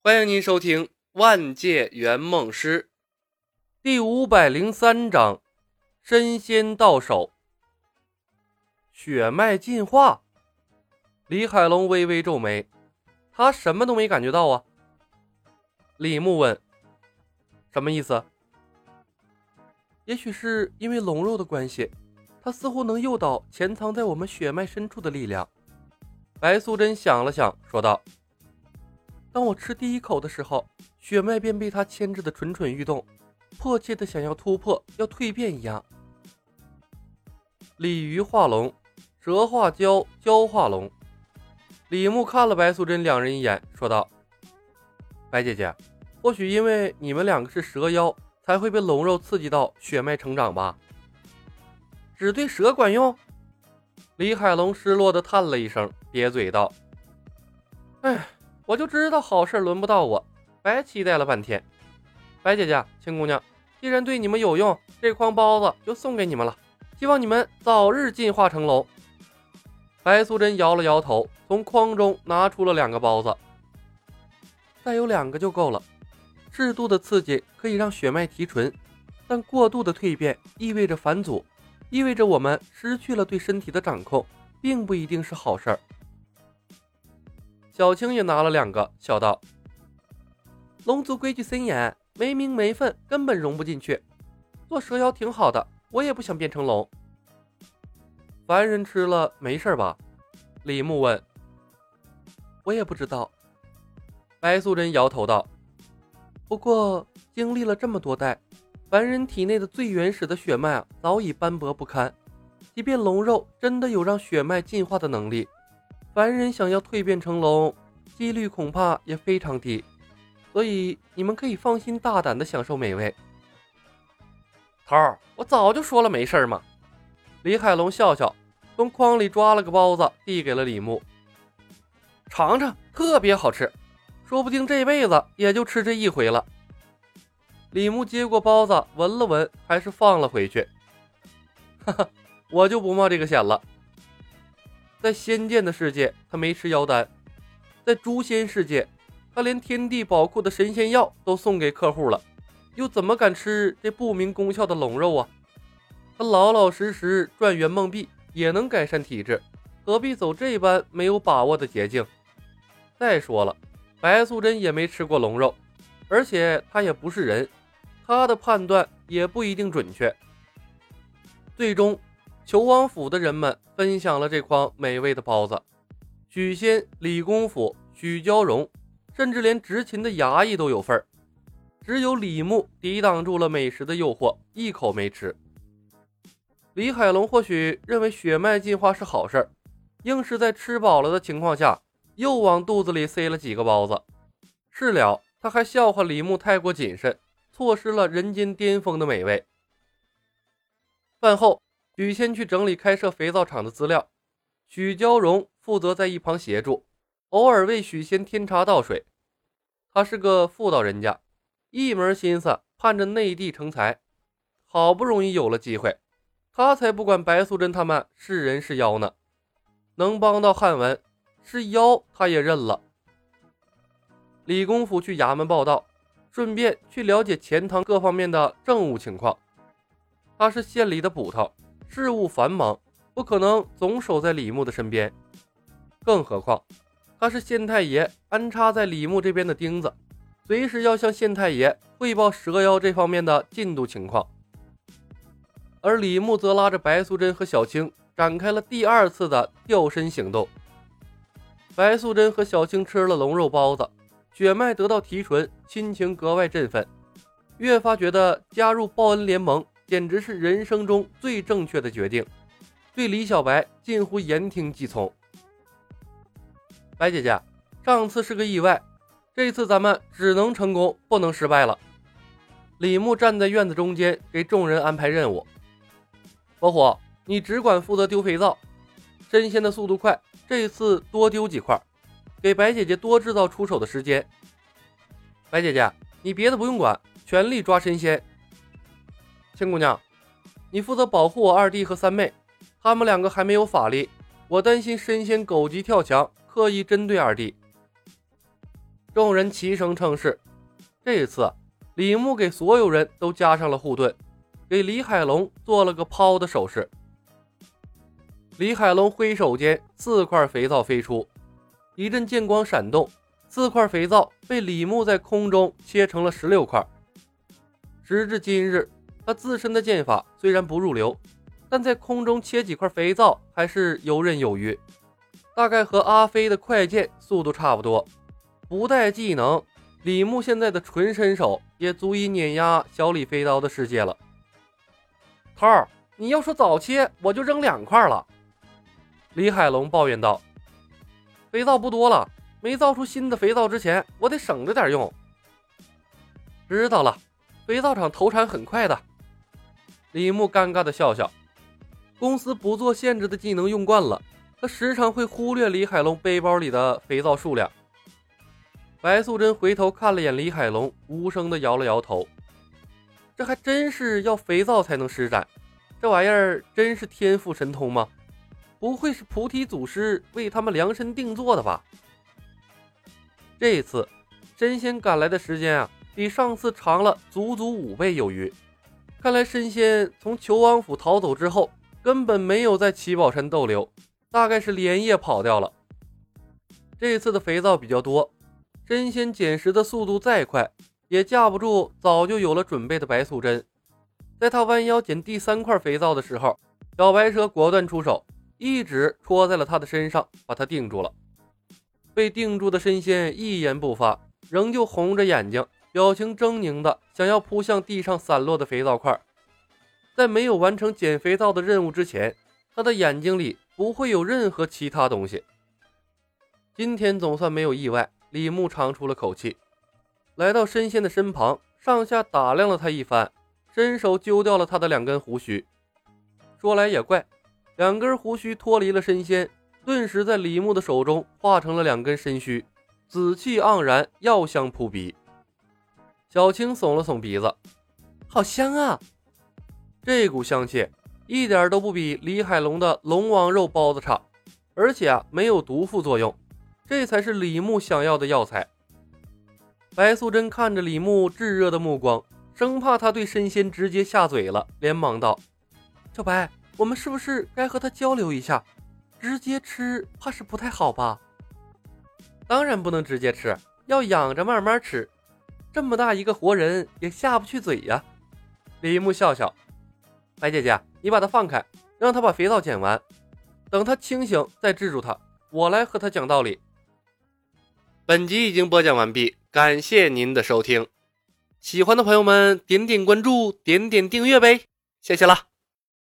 欢迎您收听《万界圆梦师》第五百零三章：身仙到手。血脉进化。李海龙微微皱眉，他什么都没感觉到啊。李牧问：“什么意思？”也许是因为龙肉的关系，他似乎能诱导潜藏在我们血脉深处的力量。白素贞想了想，说道。当我吃第一口的时候，血脉便被他牵制的蠢蠢欲动，迫切的想要突破，要蜕变一样。鲤鱼化龙，蛇化蛟，蛟化龙。李牧看了白素贞两人一眼，说道：“白姐姐，或许因为你们两个是蛇妖，才会被龙肉刺激到血脉成长吧？只对蛇管用？”李海龙失落的叹了一声，瘪嘴道：“哎。”我就知道好事轮不到我，白期待了半天。白姐姐、青姑娘，既然对你们有用，这筐包子就送给你们了。希望你们早日进化成龙。白素贞摇了摇头，从筐中拿出了两个包子。再有两个就够了。适度的刺激可以让血脉提纯，但过度的蜕变意味着返祖，意味着我们失去了对身体的掌控，并不一定是好事儿。小青也拿了两个，笑道：“龙族规矩森严，没名没分，根本融不进去。做蛇妖挺好的，我也不想变成龙。凡人吃了没事吧？”李牧问。“我也不知道。”白素贞摇头道：“不过经历了这么多代，凡人体内的最原始的血脉啊，早已斑驳不堪。即便龙肉真的有让血脉进化的能力。”凡人想要蜕变成龙，几率恐怕也非常低，所以你们可以放心大胆的享受美味。头儿，我早就说了没事嘛。李海龙笑笑，从筐里抓了个包子，递给了李牧，尝尝，特别好吃，说不定这辈子也就吃这一回了。李牧接过包子，闻了闻，还是放了回去。哈哈，我就不冒这个险了。在仙剑的世界，他没吃妖丹；在诛仙世界，他连天地宝库的神仙药都送给客户了，又怎么敢吃这不明功效的龙肉啊？他老老实实赚圆梦币也能改善体质，何必走这般没有把握的捷径？再说了，白素贞也没吃过龙肉，而且她也不是人，她的判断也不一定准确。最终。求王府的人们分享了这筐美味的包子，许仙、李公甫、许娇荣，甚至连执勤的衙役都有份儿。只有李牧抵挡住了美食的诱惑，一口没吃。李海龙或许认为血脉进化是好事儿，硬是在吃饱了的情况下，又往肚子里塞了几个包子。事了，他还笑话李牧太过谨慎，错失了人间巅峰的美味。饭后。许仙去整理开设肥皂厂的资料，许娇荣负责在一旁协助，偶尔为许仙添茶倒水。他是个妇道人家，一门心思盼着内地成才，好不容易有了机会，他才不管白素贞他们是人是妖呢。能帮到汉文，是妖他也认了。李公甫去衙门报道，顺便去了解钱塘各方面的政务情况。他是县里的捕头。事务繁忙，不可能总守在李牧的身边。更何况，他是县太爷安插在李牧这边的钉子，随时要向县太爷汇报蛇妖这方面的进度情况。而李牧则拉着白素贞和小青展开了第二次的调身行动。白素贞和小青吃了龙肉包子，血脉得到提纯，心情格外振奋，越发觉得加入报恩联盟。简直是人生中最正确的决定，对李小白近乎言听计从。白姐姐，上次是个意外，这次咱们只能成功，不能失败了。李牧站在院子中间，给众人安排任务。老虎，你只管负责丢肥皂，神仙的速度快，这次多丢几块，给白姐姐多制造出手的时间。白姐姐，你别的不用管，全力抓神仙。青姑娘，你负责保护我二弟和三妹，他们两个还没有法力，我担心神仙狗急跳墙，刻意针对二弟。众人齐声称是。这一次，李牧给所有人都加上了护盾，给李海龙做了个抛的手势。李海龙挥手间，四块肥皂飞出，一阵剑光闪动，四块肥皂被李牧在空中切成了十六块。时至今日，他自身的剑法虽然不入流，但在空中切几块肥皂还是游刃有余，大概和阿飞的快剑速度差不多，不带技能。李牧现在的纯身手也足以碾压小李飞刀的世界了。涛儿，你要说早切，我就扔两块了。李海龙抱怨道：“肥皂不多了，没造出新的肥皂之前，我得省着点用。”知道了，肥皂厂投产很快的。李牧尴尬的笑笑，公司不做限制的技能用惯了，他时常会忽略李海龙背包里的肥皂数量。白素贞回头看了眼李海龙，无声的摇了摇头。这还真是要肥皂才能施展，这玩意儿真是天赋神通吗？不会是菩提祖师为他们量身定做的吧？这次神仙赶来的时间啊，比上次长了足足五倍有余。看来神仙从求王府逃走之后，根本没有在七宝山逗留，大概是连夜跑掉了。这次的肥皂比较多。神仙捡拾的速度再快，也架不住早就有了准备的白素贞。在他弯腰捡第三块肥皂的时候，小白蛇果断出手，一指戳在了他的身上，把他定住了。被定住的神仙一言不发，仍旧红着眼睛，表情狰狞的想要扑向地上散落的肥皂块。在没有完成捡肥皂的任务之前，他的眼睛里不会有任何其他东西。今天总算没有意外。李牧长出了口气，来到申仙的身旁，上下打量了他一番，伸手揪掉了他的两根胡须。说来也怪，两根胡须脱离了申仙，顿时在李牧的手中化成了两根身须，紫气盎然，药香扑鼻。小青耸了耸鼻子，好香啊！这股香气一点都不比李海龙的龙王肉包子差，而且啊，没有毒副作用。这才是李牧想要的药材。白素贞看着李牧炙热的目光，生怕他对神仙直接下嘴了，连忙道：“小白，我们是不是该和他交流一下？直接吃怕是不太好吧？”“当然不能直接吃，要养着慢慢吃。这么大一个活人也下不去嘴呀。”李牧笑笑：“白姐姐，你把他放开，让他把肥皂捡完，等他清醒再制住他，我来和他讲道理。”本集已经播讲完毕，感谢您的收听。喜欢的朋友们，点点关注，点点订阅呗，谢谢了。